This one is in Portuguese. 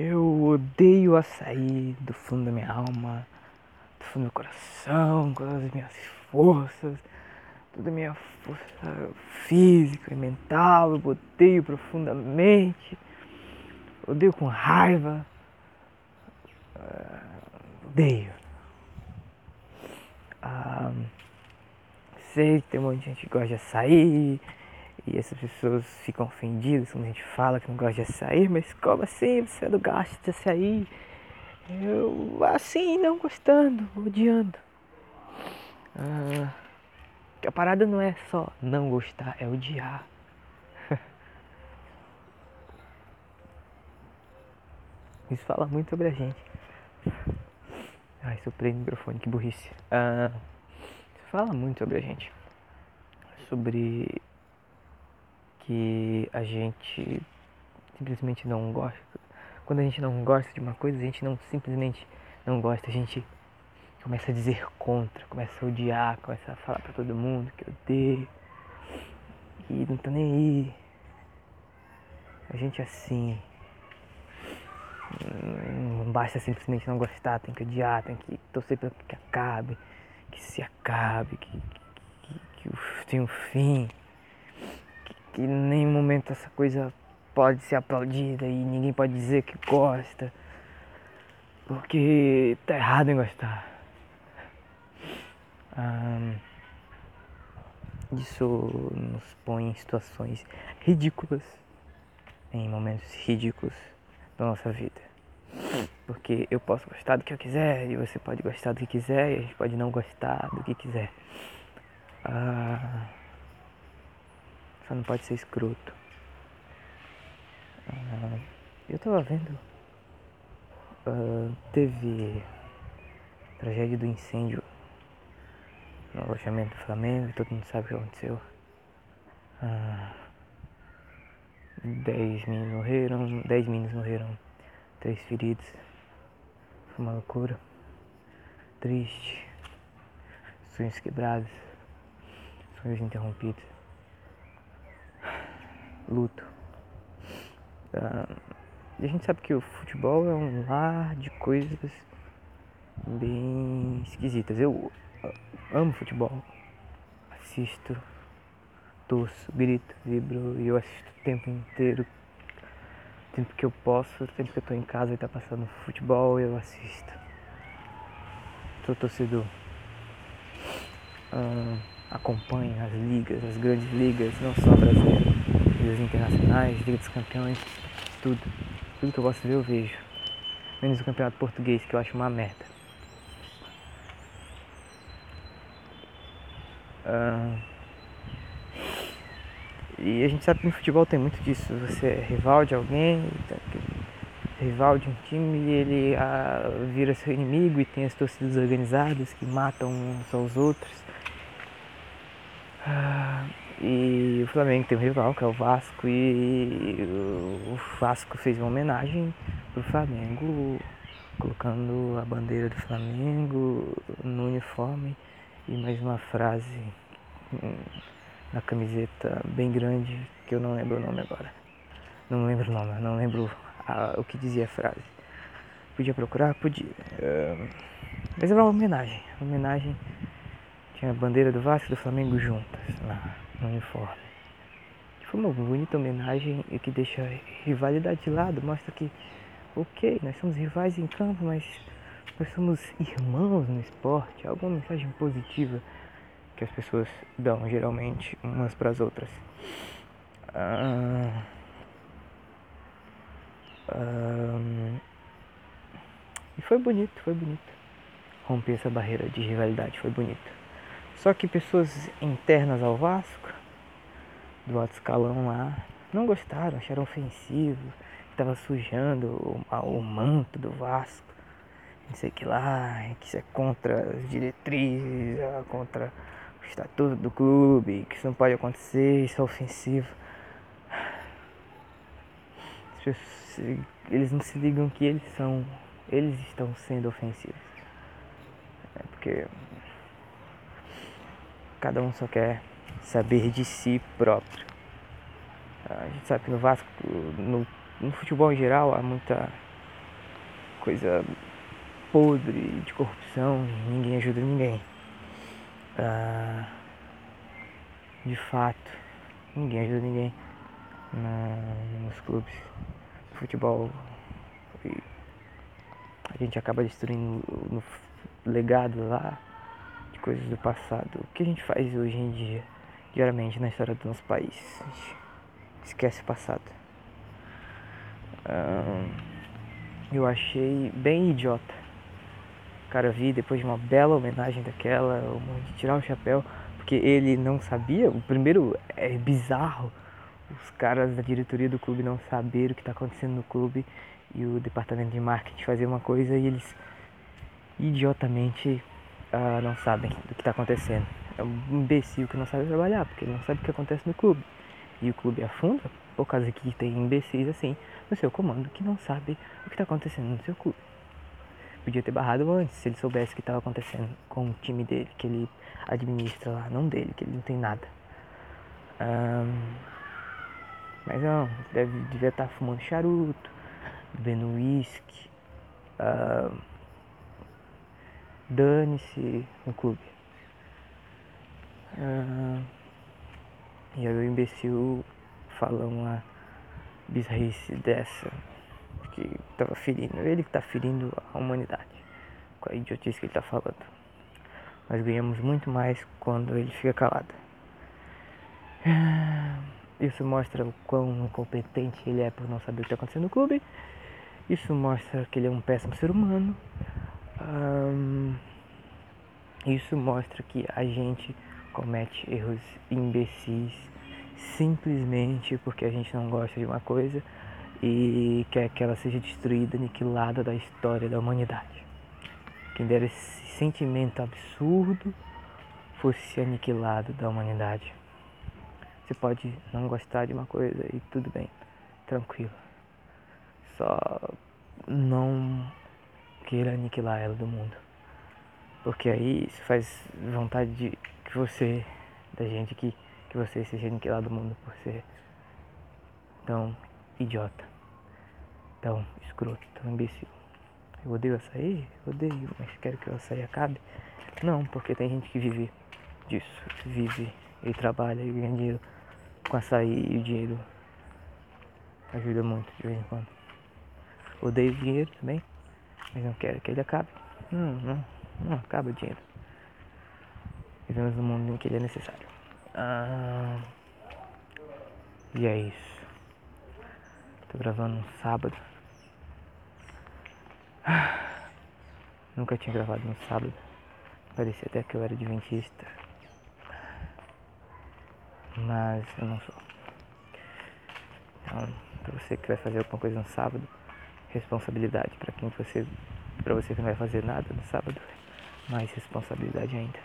Eu odeio açaí do fundo da minha alma, do fundo do meu coração, com todas as minhas forças, toda a minha força física e mental. Eu odeio profundamente, odeio com raiva, uh, odeio. Ah, sei que tem um monte de gente que gosta de açaí e essas pessoas ficam ofendidas quando a gente fala que não gosta de açaí, mas como assim você não gosta de açaí? Eu assim, não gostando, odiando. Ah, a parada não é só não gostar, é odiar. Isso fala muito sobre a gente. Ai, soprei no microfone, que burrice. Ah, fala muito sobre a gente. Sobre que a gente simplesmente não gosta. Quando a gente não gosta de uma coisa, a gente não simplesmente não gosta, a gente começa a dizer contra, começa a odiar, começa a falar pra todo mundo que odeio. E não tá nem aí. A gente é assim. Não basta simplesmente não gostar, tem que odiar, tem que torcer para que acabe, que se acabe, que, que, que, que tenha um fim, que, em nenhum momento essa coisa pode ser aplaudida e ninguém pode dizer que gosta, porque tá errado em gostar. Ah, isso nos põe em situações ridículas, em momentos ridículos da nossa vida. Porque eu posso gostar do que eu quiser e você pode gostar do que quiser e a gente pode não gostar do que quiser. Ah, só não pode ser escroto. Ah, eu tava vendo. Ah, teve tragédia do incêndio no alojamento do Flamengo todo mundo sabe o que aconteceu. Ah, dez meninos morreram, dez meninos morreram, três feridos. Foi uma loucura. Triste. Sonhos quebrados. Sonhos interrompidos. Luto. Ah, a gente sabe que o futebol é um lar de coisas bem esquisitas. Eu amo futebol. Assisto, torço, grito, vibro e eu assisto o tempo inteiro. O tempo que eu posso, o tempo que eu tô em casa e tá passando futebol, eu assisto. Sou torcedor. Ah, acompanho as ligas, as grandes ligas, não só brasileiras, ligas internacionais, Liga dos Campeões, tudo. Tudo que eu gosto de ver eu vejo. Menos o campeonato português, que eu acho uma merda. Ah, e a gente sabe que no futebol tem muito disso. Você é rival de alguém, tá, rival de um time, e ele ah, vira seu inimigo e tem as torcidas organizadas que matam uns aos outros. Ah, e o Flamengo tem um rival, que é o Vasco, e o Vasco fez uma homenagem pro Flamengo, colocando a bandeira do Flamengo no uniforme e mais uma frase hum, na camiseta bem grande que eu não lembro o nome agora. Não lembro o nome, não lembro a, o que dizia a frase. Podia procurar? Podia. Mas era uma homenagem. Uma homenagem. Tinha a bandeira do Vasco e do Flamengo juntas lá no uniforme. Foi uma bonita homenagem e que deixa rivalidade de lado, mostra que, ok, nós somos rivais em campo, mas nós somos irmãos no esporte, alguma mensagem positiva que as pessoas dão geralmente umas para as outras. Ah, ah, e foi bonito, foi bonito. Romper essa barreira de rivalidade, foi bonito. Só que pessoas internas ao Vasco, do alto escalão lá, não gostaram, acharam ofensivo, estava sujando o, o manto do Vasco não sei que lá, que isso é contra as diretrizes, é contra o estatuto do clube, que isso não pode acontecer, isso é ofensivo. Eles não se ligam que eles são, eles estão sendo ofensivos. É porque cada um só quer saber de si próprio. A gente sabe que no Vasco, no, no futebol em geral, há muita coisa podre de corrupção, ninguém ajuda ninguém. Ah, de fato, ninguém ajuda ninguém na, nos clubes de futebol. A gente acaba destruindo o legado lá de coisas do passado. O que a gente faz hoje em dia, diariamente na história do nosso país? A gente esquece o passado. eu achei bem idiota. Cara, vi depois de uma bela homenagem daquela, de tirar o chapéu, porque ele não sabia. O primeiro é bizarro os caras da diretoria do clube não saber o que está acontecendo no clube e o departamento de marketing fazer uma coisa e eles idiotamente uh, não sabem do que está acontecendo. É um imbecil que não sabe trabalhar, porque ele não sabe o que acontece no clube. E o clube afunda por causa que tem imbecis assim no seu comando que não sabe o que está acontecendo no seu clube. Podia ter barrado antes, se ele soubesse o que estava acontecendo com o time dele, que ele administra lá, não dele, que ele não tem nada. Um, mas não, deve, devia estar tá fumando charuto, bebendo uísque. Uh, Dane-se no clube. Uh, e aí o imbecil fala uma bizarrice dessa que tava ferindo. Ele que tá ferindo a humanidade com a idiotice que ele tá falando. Nós ganhamos muito mais quando ele fica calado. Isso mostra o quão incompetente ele é por não saber o que está acontecendo no clube. Isso mostra que ele é um péssimo ser humano. Um, isso mostra que a gente comete erros imbecis simplesmente porque a gente não gosta de uma coisa e quer que ela seja destruída, aniquilada da história da humanidade. Quem dera esse sentimento absurdo fosse aniquilado da humanidade. Você pode não gostar de uma coisa e tudo bem, tranquilo. Só não queira aniquilar ela do mundo. Porque aí isso faz vontade de que você, da gente aqui, que você seja aniquilado do mundo por ser tão idiota, tão escroto, tão imbecil. Eu odeio açaí? Odeio, mas quero que o açaí acabe? Não, porque tem gente que vive disso, vive e trabalha e ganha dinheiro com açaí e o dinheiro ajuda muito de vez em quando. Odeio dinheiro também, mas não quero que ele acabe. Não, não, não acaba o dinheiro. Vivemos num mundo em que ele é necessário. Ah, e é isso. Tô gravando no sábado. Nunca tinha gravado no sábado. Parecia até que eu era adventista mas eu não sou. Então, para você que vai fazer alguma coisa no sábado, responsabilidade. Para quem você, para você que não vai fazer nada no sábado, mais responsabilidade ainda.